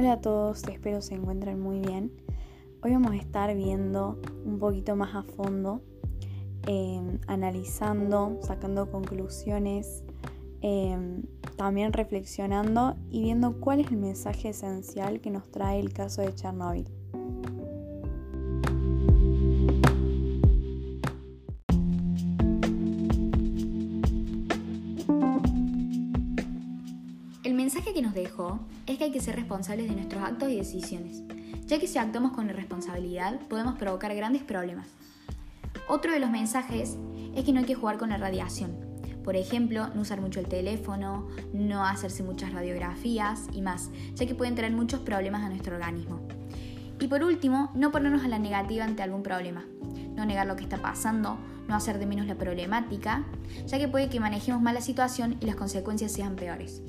Hola a todos, espero se encuentren muy bien. Hoy vamos a estar viendo un poquito más a fondo, em, analizando, sacando conclusiones, em, también reflexionando y viendo cuál es el mensaje esencial que nos trae el caso de Chernobyl. Que nos dejó es que hay que ser responsables de nuestros actos y decisiones, ya que si actuamos con irresponsabilidad podemos provocar grandes problemas. Otro de los mensajes es que no hay que jugar con la radiación. Por ejemplo, no usar mucho el teléfono, no hacerse muchas radiografías y más, ya que pueden traer muchos problemas a nuestro organismo. Y por último, no ponernos a la negativa ante algún problema. No negar lo que está pasando, no hacer de menos la problemática, ya que puede que manejemos mal la situación y las consecuencias sean peores.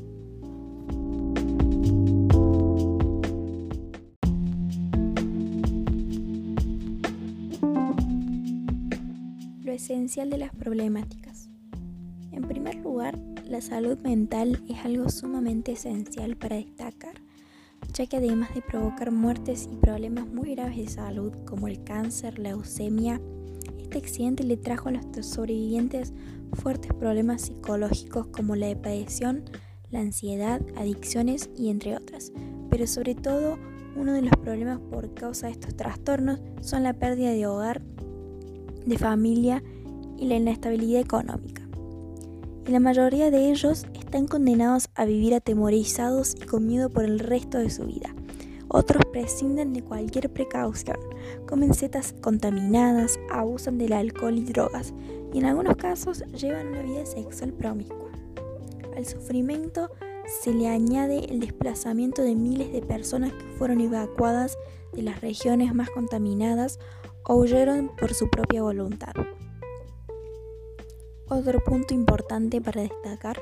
Esencial de las problemáticas. En primer lugar, la salud mental es algo sumamente esencial para destacar, ya que además de provocar muertes y problemas muy graves de salud como el cáncer, la leucemia, este accidente le trajo a los sobrevivientes fuertes problemas psicológicos como la depresión, la ansiedad, adicciones y entre otras. Pero sobre todo, uno de los problemas por causa de estos trastornos son la pérdida de hogar, de familia y la inestabilidad económica. Y la mayoría de ellos están condenados a vivir atemorizados y con miedo por el resto de su vida. Otros prescinden de cualquier precaución, comen setas contaminadas, abusan del alcohol y drogas y en algunos casos llevan una vida sexual promiscua. Al sufrimiento se le añade el desplazamiento de miles de personas que fueron evacuadas de las regiones más contaminadas o huyeron por su propia voluntad. Otro punto importante para destacar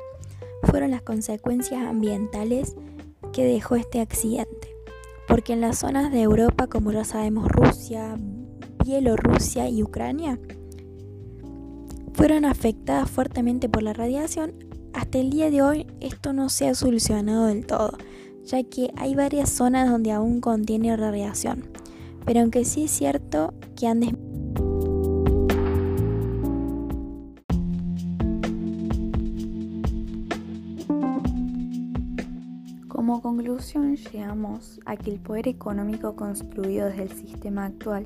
fueron las consecuencias ambientales que dejó este accidente, porque en las zonas de Europa, como ya sabemos, Rusia, Bielorrusia y Ucrania, fueron afectadas fuertemente por la radiación. Hasta el día de hoy esto no se ha solucionado del todo, ya que hay varias zonas donde aún contiene radiación pero aunque sí es cierto que han Como conclusión llegamos a que el poder económico construido desde el sistema actual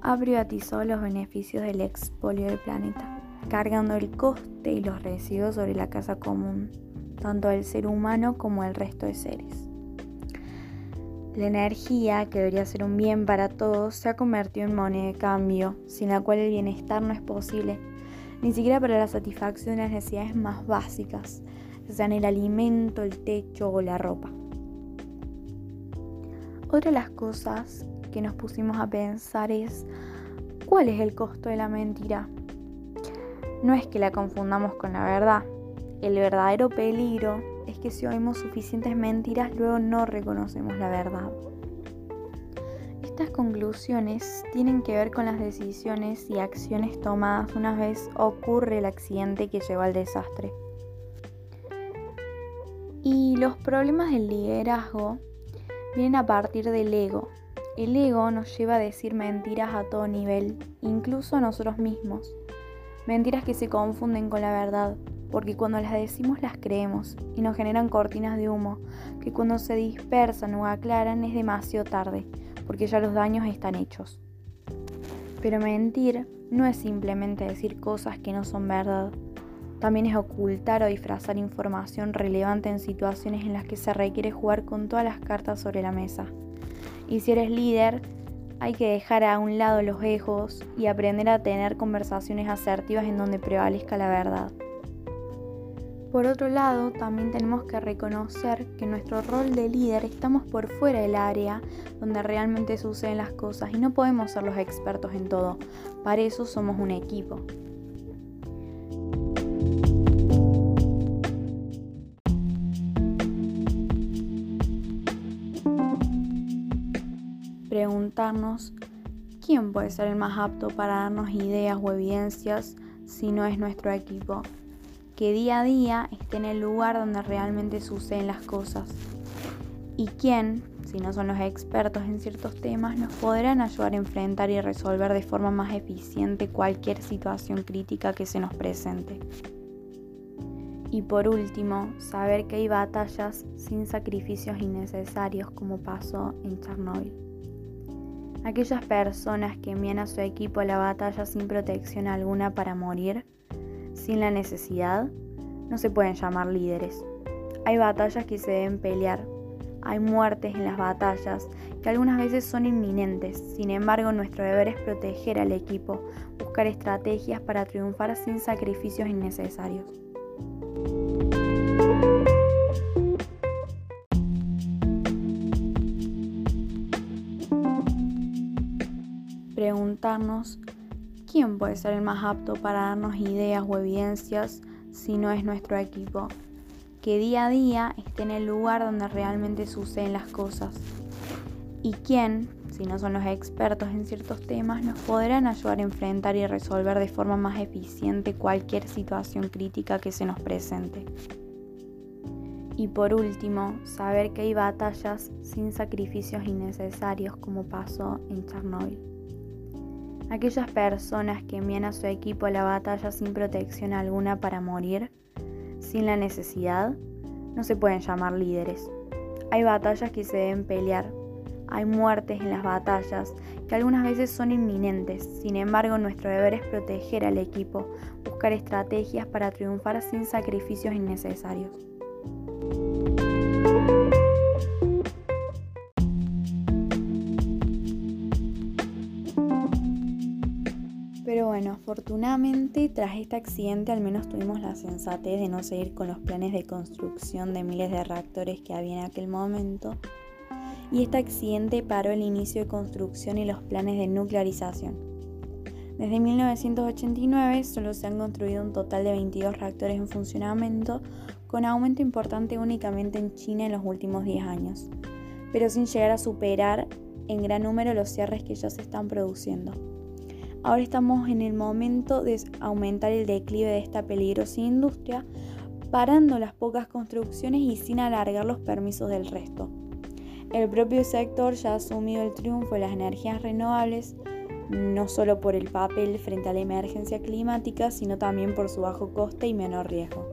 ha privatizado los beneficios del expolio del planeta, cargando el coste y los residuos sobre la casa común, tanto del ser humano como del resto de seres. La energía, que debería ser un bien para todos, se ha convertido en moneda de cambio, sin la cual el bienestar no es posible, ni siquiera para la satisfacción de las necesidades más básicas, sean el alimento, el techo o la ropa. Otra de las cosas que nos pusimos a pensar es, ¿cuál es el costo de la mentira? No es que la confundamos con la verdad. El verdadero peligro es que si oímos suficientes mentiras, luego no reconocemos la verdad. Estas conclusiones tienen que ver con las decisiones y acciones tomadas una vez ocurre el accidente que llevó al desastre. Y los problemas del liderazgo vienen a partir del ego. El ego nos lleva a decir mentiras a todo nivel, incluso a nosotros mismos. Mentiras que se confunden con la verdad, porque cuando las decimos las creemos y nos generan cortinas de humo, que cuando se dispersan o aclaran es demasiado tarde, porque ya los daños están hechos. Pero mentir no es simplemente decir cosas que no son verdad, también es ocultar o disfrazar información relevante en situaciones en las que se requiere jugar con todas las cartas sobre la mesa. Y si eres líder, hay que dejar a un lado los egos y aprender a tener conversaciones asertivas en donde prevalezca la verdad. Por otro lado, también tenemos que reconocer que nuestro rol de líder estamos por fuera del área donde realmente suceden las cosas y no podemos ser los expertos en todo. Para eso somos un equipo. Preguntarnos quién puede ser el más apto para darnos ideas o evidencias si no es nuestro equipo que día a día esté en el lugar donde realmente suceden las cosas. y quién, si no son los expertos en ciertos temas, nos podrán ayudar a enfrentar y resolver de forma más eficiente cualquier situación crítica que se nos presente. Y por último, saber que hay batallas sin sacrificios innecesarios como pasó en Chernobyl. Aquellas personas que envían a su equipo a la batalla sin protección alguna para morir, sin la necesidad, no se pueden llamar líderes. Hay batallas que se deben pelear, hay muertes en las batallas que algunas veces son inminentes. Sin embargo, nuestro deber es proteger al equipo, buscar estrategias para triunfar sin sacrificios innecesarios. preguntarnos quién puede ser el más apto para darnos ideas o evidencias si no es nuestro equipo, que día a día esté en el lugar donde realmente suceden las cosas. Y quién, si no son los expertos en ciertos temas, nos podrán ayudar a enfrentar y resolver de forma más eficiente cualquier situación crítica que se nos presente. Y por último, saber que hay batallas sin sacrificios innecesarios como pasó en Chernobyl. Aquellas personas que envían a su equipo a la batalla sin protección alguna para morir, sin la necesidad, no se pueden llamar líderes. Hay batallas que se deben pelear, hay muertes en las batallas que algunas veces son inminentes. Sin embargo, nuestro deber es proteger al equipo, buscar estrategias para triunfar sin sacrificios innecesarios. Bueno, afortunadamente tras este accidente al menos tuvimos la sensatez de no seguir con los planes de construcción de miles de reactores que había en aquel momento. Y este accidente paró el inicio de construcción y los planes de nuclearización. Desde 1989 solo se han construido un total de 22 reactores en funcionamiento, con aumento importante únicamente en China en los últimos 10 años, pero sin llegar a superar en gran número los cierres que ya se están produciendo. Ahora estamos en el momento de aumentar el declive de esta peligrosa industria, parando las pocas construcciones y sin alargar los permisos del resto. El propio sector ya ha asumido el triunfo de las energías renovables, no solo por el papel frente a la emergencia climática, sino también por su bajo coste y menor riesgo.